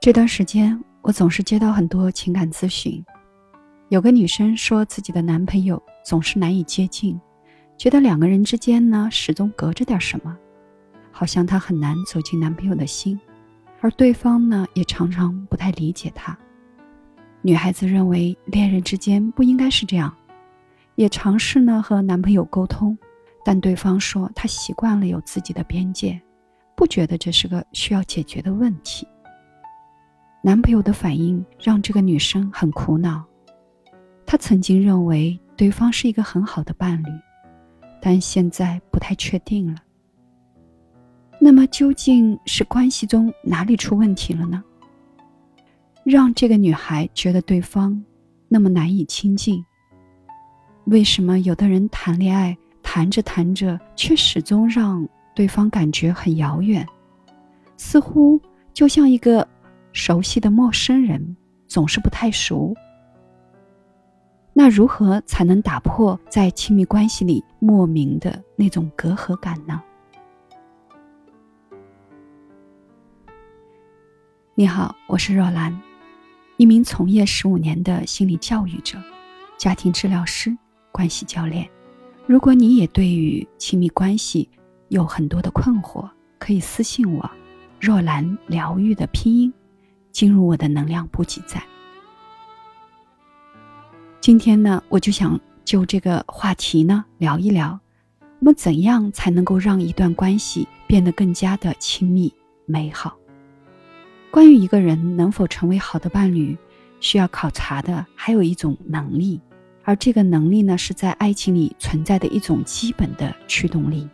这段时间，我总是接到很多情感咨询。有个女生说，自己的男朋友总是难以接近，觉得两个人之间呢始终隔着点什么，好像她很难走进男朋友的心，而对方呢也常常不太理解她。女孩子认为恋人之间不应该是这样，也尝试呢和男朋友沟通，但对方说他习惯了有自己的边界，不觉得这是个需要解决的问题。男朋友的反应让这个女生很苦恼。她曾经认为对方是一个很好的伴侣，但现在不太确定了。那么究竟是关系中哪里出问题了呢？让这个女孩觉得对方那么难以亲近？为什么有的人谈恋爱谈着谈着，却始终让对方感觉很遥远，似乎就像一个……熟悉的陌生人总是不太熟，那如何才能打破在亲密关系里莫名的那种隔阂感呢？你好，我是若兰，一名从业十五年的心理教育者、家庭治疗师、关系教练。如果你也对于亲密关系有很多的困惑，可以私信我，若兰疗愈的拼音。进入我的能量补给站。今天呢，我就想就这个话题呢聊一聊，我们怎样才能够让一段关系变得更加的亲密美好？关于一个人能否成为好的伴侣，需要考察的还有一种能力，而这个能力呢，是在爱情里存在的一种基本的驱动力，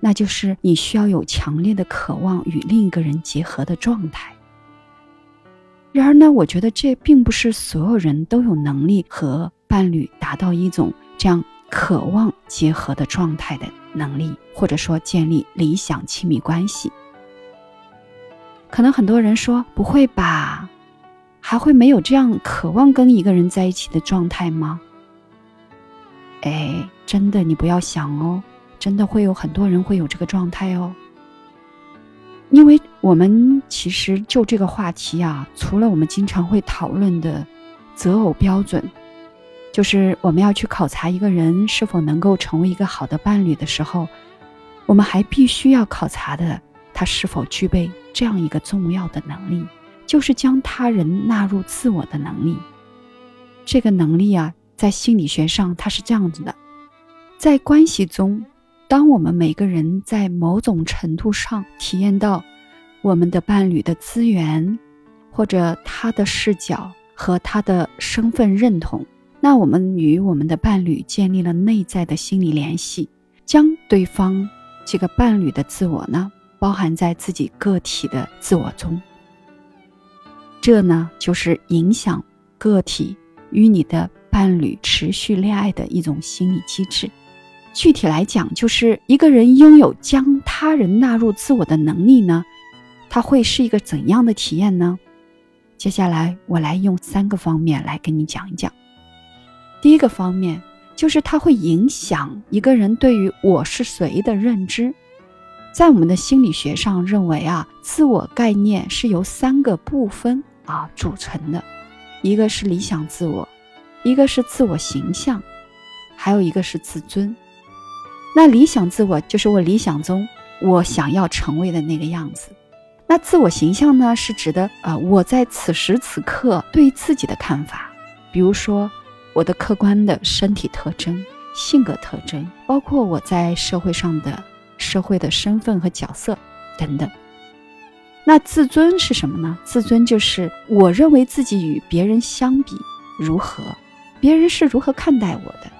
那就是你需要有强烈的渴望与另一个人结合的状态。然而呢，我觉得这并不是所有人都有能力和伴侣达到一种这样渴望结合的状态的能力，或者说建立理想亲密关系。可能很多人说不会吧，还会没有这样渴望跟一个人在一起的状态吗？哎，真的，你不要想哦，真的会有很多人会有这个状态哦。因为我们其实就这个话题啊，除了我们经常会讨论的择偶标准，就是我们要去考察一个人是否能够成为一个好的伴侣的时候，我们还必须要考察的他是否具备这样一个重要的能力，就是将他人纳入自我的能力。这个能力啊，在心理学上它是这样子的，在关系中。当我们每个人在某种程度上体验到我们的伴侣的资源，或者他的视角和他的身份认同，那我们与我们的伴侣建立了内在的心理联系，将对方这个伴侣的自我呢包含在自己个体的自我中。这呢就是影响个体与你的伴侣持续恋爱的一种心理机制。具体来讲，就是一个人拥有将他人纳入自我的能力呢，他会是一个怎样的体验呢？接下来我来用三个方面来跟你讲一讲。第一个方面就是它会影响一个人对于我是谁的认知。在我们的心理学上认为啊，自我概念是由三个部分啊组成的，一个是理想自我，一个是自我形象，还有一个是自尊。那理想自我就是我理想中我想要成为的那个样子，那自我形象呢是指的啊我在此时此刻对自己的看法，比如说我的客观的身体特征、性格特征，包括我在社会上的社会的身份和角色等等。那自尊是什么呢？自尊就是我认为自己与别人相比如何，别人是如何看待我的，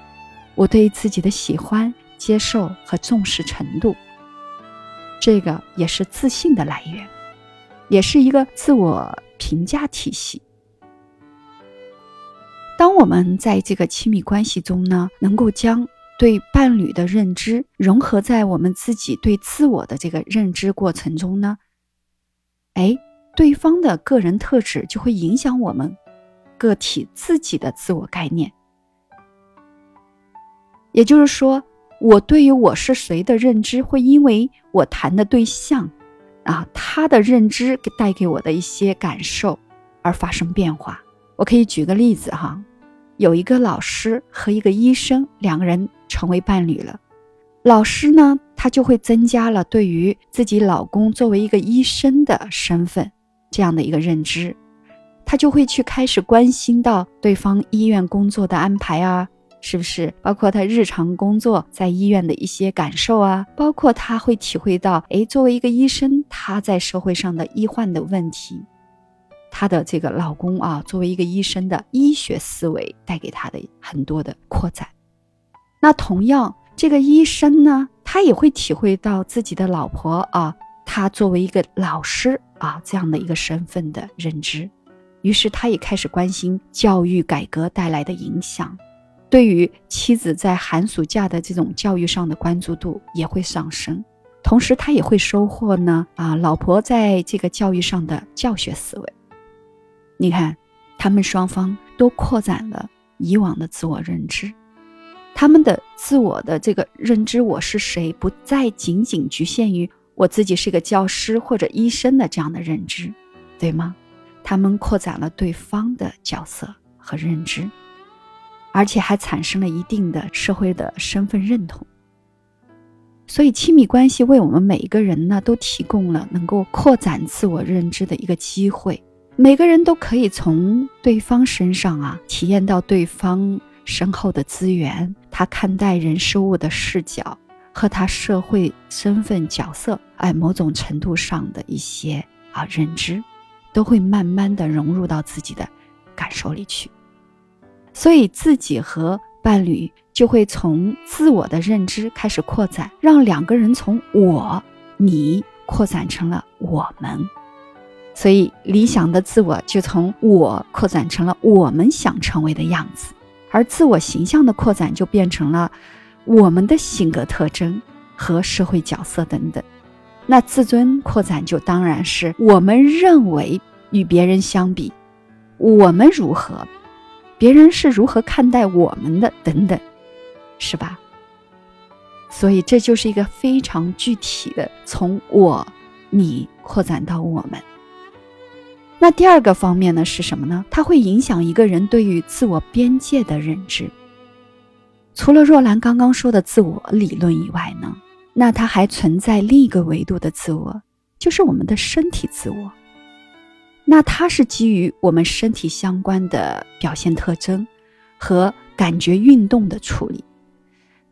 我对自己的喜欢。接受和重视程度，这个也是自信的来源，也是一个自我评价体系。当我们在这个亲密关系中呢，能够将对伴侣的认知融合在我们自己对自我的这个认知过程中呢，哎，对方的个人特质就会影响我们个体自己的自我概念，也就是说。我对于我是谁的认知，会因为我谈的对象啊，他的认知带给我的一些感受而发生变化。我可以举个例子哈，有一个老师和一个医生，两个人成为伴侣了。老师呢，他就会增加了对于自己老公作为一个医生的身份这样的一个认知，他就会去开始关心到对方医院工作的安排啊。是不是包括他日常工作在医院的一些感受啊？包括他会体会到，哎，作为一个医生，他在社会上的医患的问题，他的这个老公啊，作为一个医生的医学思维带给他的很多的扩展。那同样，这个医生呢，他也会体会到自己的老婆啊，他作为一个老师啊这样的一个身份的认知，于是他也开始关心教育改革带来的影响。对于妻子在寒暑假的这种教育上的关注度也会上升，同时他也会收获呢啊，老婆在这个教育上的教学思维。你看，他们双方都扩展了以往的自我认知，他们的自我的这个认知我是谁，不再仅仅局限于我自己是个教师或者医生的这样的认知，对吗？他们扩展了对方的角色和认知。而且还产生了一定的社会的身份认同，所以亲密关系为我们每一个人呢，都提供了能够扩展自我认知的一个机会。每个人都可以从对方身上啊，体验到对方深厚的资源，他看待人事物的视角和他社会身份角色，哎，某种程度上的一些啊认知，都会慢慢的融入到自己的感受里去。所以，自己和伴侣就会从自我的认知开始扩展，让两个人从我、你扩展成了我们。所以，理想的自我就从我扩展成了我们想成为的样子，而自我形象的扩展就变成了我们的性格特征和社会角色等等。那自尊扩展就当然是我们认为与别人相比，我们如何。别人是如何看待我们的？等等，是吧？所以这就是一个非常具体的，从我、你扩展到我们。那第二个方面呢是什么呢？它会影响一个人对于自我边界的认知。除了若兰刚刚说的自我理论以外呢，那它还存在另一个维度的自我，就是我们的身体自我。那它是基于我们身体相关的表现特征和感觉运动的处理，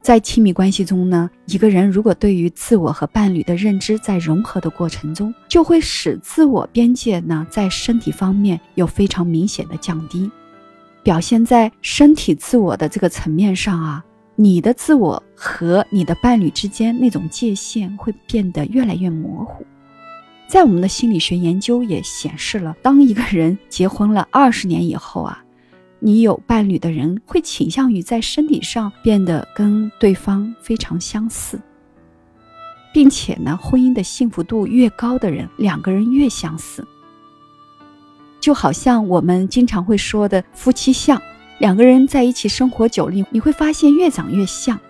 在亲密关系中呢，一个人如果对于自我和伴侣的认知在融合的过程中，就会使自我边界呢在身体方面有非常明显的降低，表现在身体自我的这个层面上啊，你的自我和你的伴侣之间那种界限会变得越来越模糊。在我们的心理学研究也显示了，当一个人结婚了二十年以后啊，你有伴侣的人会倾向于在身体上变得跟对方非常相似，并且呢，婚姻的幸福度越高的人，两个人越相似。就好像我们经常会说的夫妻相，两个人在一起生活久了，你会发现越长越像，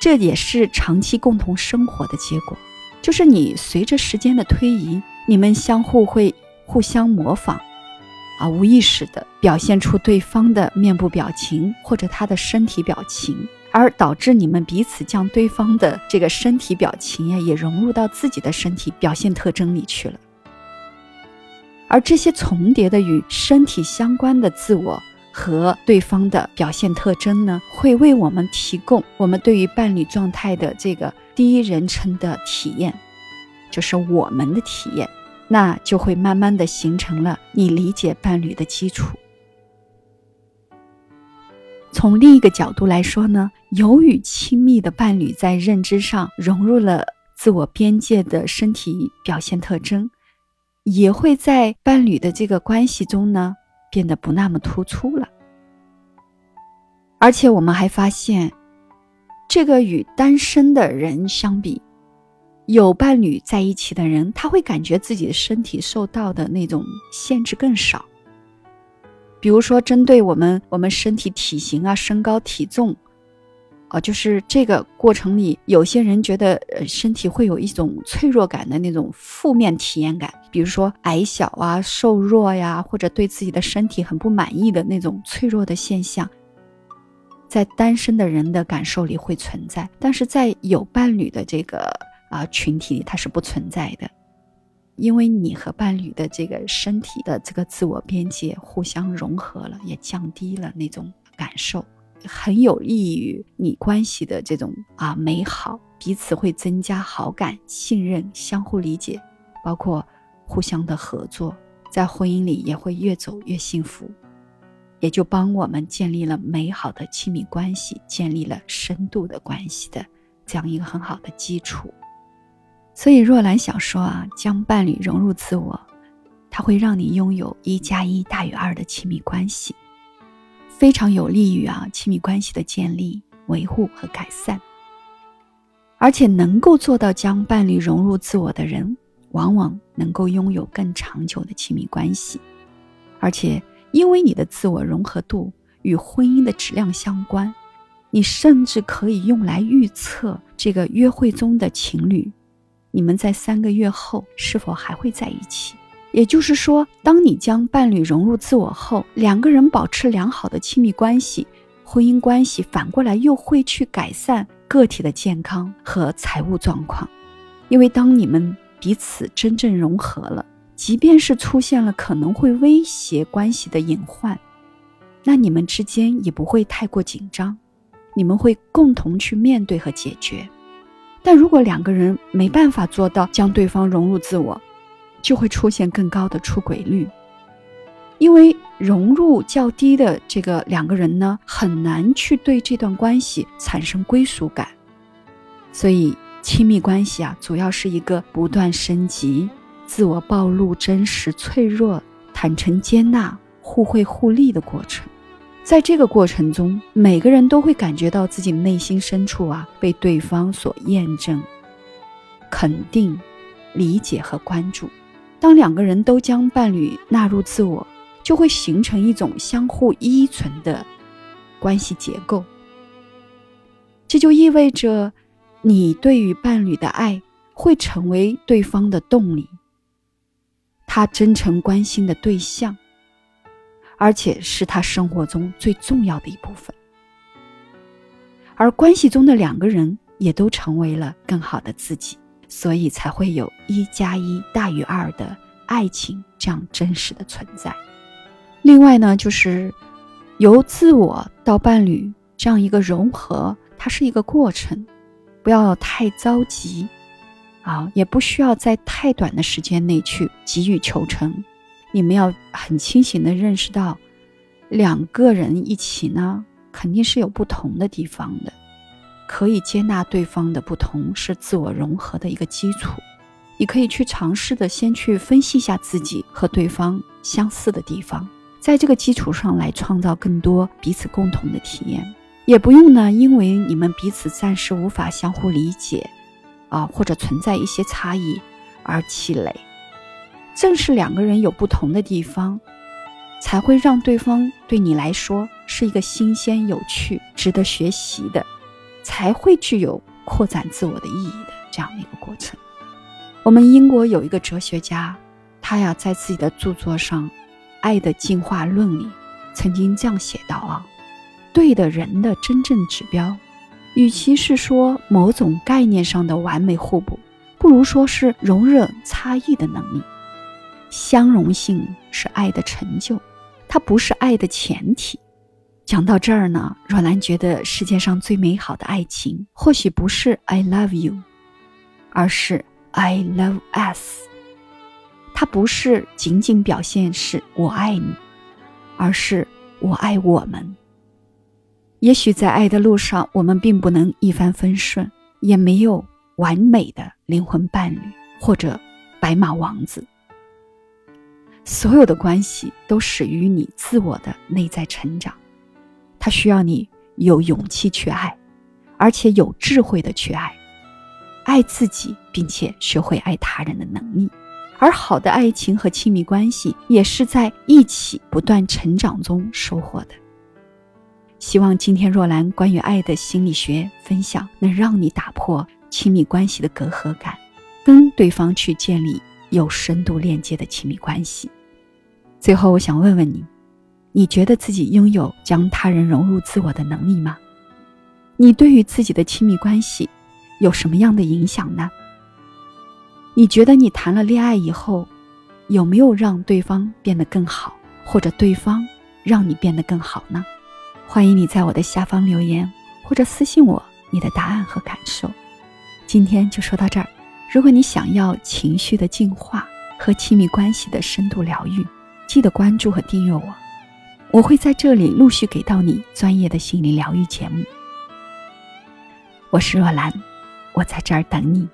这也是长期共同生活的结果。就是你随着时间的推移，你们相互会互相模仿，啊，无意识的表现出对方的面部表情或者他的身体表情，而导致你们彼此将对方的这个身体表情呀也融入到自己的身体表现特征里去了。而这些重叠的与身体相关的自我和对方的表现特征呢，会为我们提供我们对于伴侣状态的这个。第一人称的体验，就是我们的体验，那就会慢慢的形成了你理解伴侣的基础。从另一个角度来说呢，由于亲密的伴侣在认知上融入了自我边界的身体表现特征，也会在伴侣的这个关系中呢变得不那么突出了。而且我们还发现。这个与单身的人相比，有伴侣在一起的人，他会感觉自己的身体受到的那种限制更少。比如说，针对我们我们身体体型啊、身高体重啊，就是这个过程里，有些人觉得呃身体会有一种脆弱感的那种负面体验感，比如说矮小啊、瘦弱呀，或者对自己的身体很不满意的那种脆弱的现象，在单身的人的感受里会存在，但是在有伴侣的这个啊群体里，它是不存在的，因为你和伴侣的这个身体的这个自我边界互相融合了，也降低了那种感受。很有利于你关系的这种啊美好，彼此会增加好感、信任、相互理解，包括互相的合作，在婚姻里也会越走越幸福，也就帮我们建立了美好的亲密关系，建立了深度的关系的这样一个很好的基础。所以若兰想说啊，将伴侣融入自我，它会让你拥有一加一大于二的亲密关系。非常有利于啊亲密关系的建立、维护和改善，而且能够做到将伴侣融入自我的人，往往能够拥有更长久的亲密关系。而且，因为你的自我融合度与婚姻的质量相关，你甚至可以用来预测这个约会中的情侣，你们在三个月后是否还会在一起。也就是说，当你将伴侣融入自我后，两个人保持良好的亲密关系，婚姻关系反过来又会去改善个体的健康和财务状况。因为当你们彼此真正融合了，即便是出现了可能会威胁关系的隐患，那你们之间也不会太过紧张，你们会共同去面对和解决。但如果两个人没办法做到将对方融入自我，就会出现更高的出轨率，因为融入较低的这个两个人呢，很难去对这段关系产生归属感，所以亲密关系啊，主要是一个不断升级、自我暴露、真实脆弱、坦诚接纳、互惠互利的过程。在这个过程中，每个人都会感觉到自己内心深处啊，被对方所验证、肯定、理解和关注。当两个人都将伴侣纳入自我，就会形成一种相互依存的关系结构。这就意味着，你对于伴侣的爱会成为对方的动力，他真诚关心的对象，而且是他生活中最重要的一部分。而关系中的两个人也都成为了更好的自己。所以才会有一加一大于二的爱情这样真实的存在。另外呢，就是由自我到伴侣这样一个融合，它是一个过程，不要太着急啊，也不需要在太短的时间内去急于求成。你们要很清醒的认识到，两个人一起呢，肯定是有不同的地方的。可以接纳对方的不同，是自我融合的一个基础。你可以去尝试的，先去分析一下自己和对方相似的地方，在这个基础上来创造更多彼此共同的体验。也不用呢，因为你们彼此暂时无法相互理解，啊，或者存在一些差异而气馁。正是两个人有不同的地方，才会让对方对你来说是一个新鲜、有趣、值得学习的。才会具有扩展自我的意义的这样的一个过程。我们英国有一个哲学家，他呀在自己的著作上《爱的进化论》里曾经这样写道啊：对的人的真正指标，与其是说某种概念上的完美互补，不如说是容忍差异的能力。相容性是爱的成就，它不是爱的前提。讲到这儿呢，若兰觉得世界上最美好的爱情，或许不是 I love you，而是 I love us。它不是仅仅表现是我爱你，而是我爱我们。也许在爱的路上，我们并不能一帆风顺，也没有完美的灵魂伴侣或者白马王子。所有的关系都始于你自我的内在成长。他需要你有勇气去爱，而且有智慧的去爱，爱自己，并且学会爱他人的能力。而好的爱情和亲密关系，也是在一起不断成长中收获的。希望今天若兰关于爱的心理学分享，能让你打破亲密关系的隔阂感，跟对方去建立有深度链接的亲密关系。最后，我想问问你：你觉得自己拥有将他人融入自我的能力吗？你对于自己的亲密关系有什么样的影响呢？你觉得你谈了恋爱以后，有没有让对方变得更好，或者对方让你变得更好呢？欢迎你在我的下方留言，或者私信我你的答案和感受。今天就说到这儿。如果你想要情绪的净化和亲密关系的深度疗愈，记得关注和订阅我，我会在这里陆续给到你专业的心理疗愈节目。我是若兰，我在这儿等你。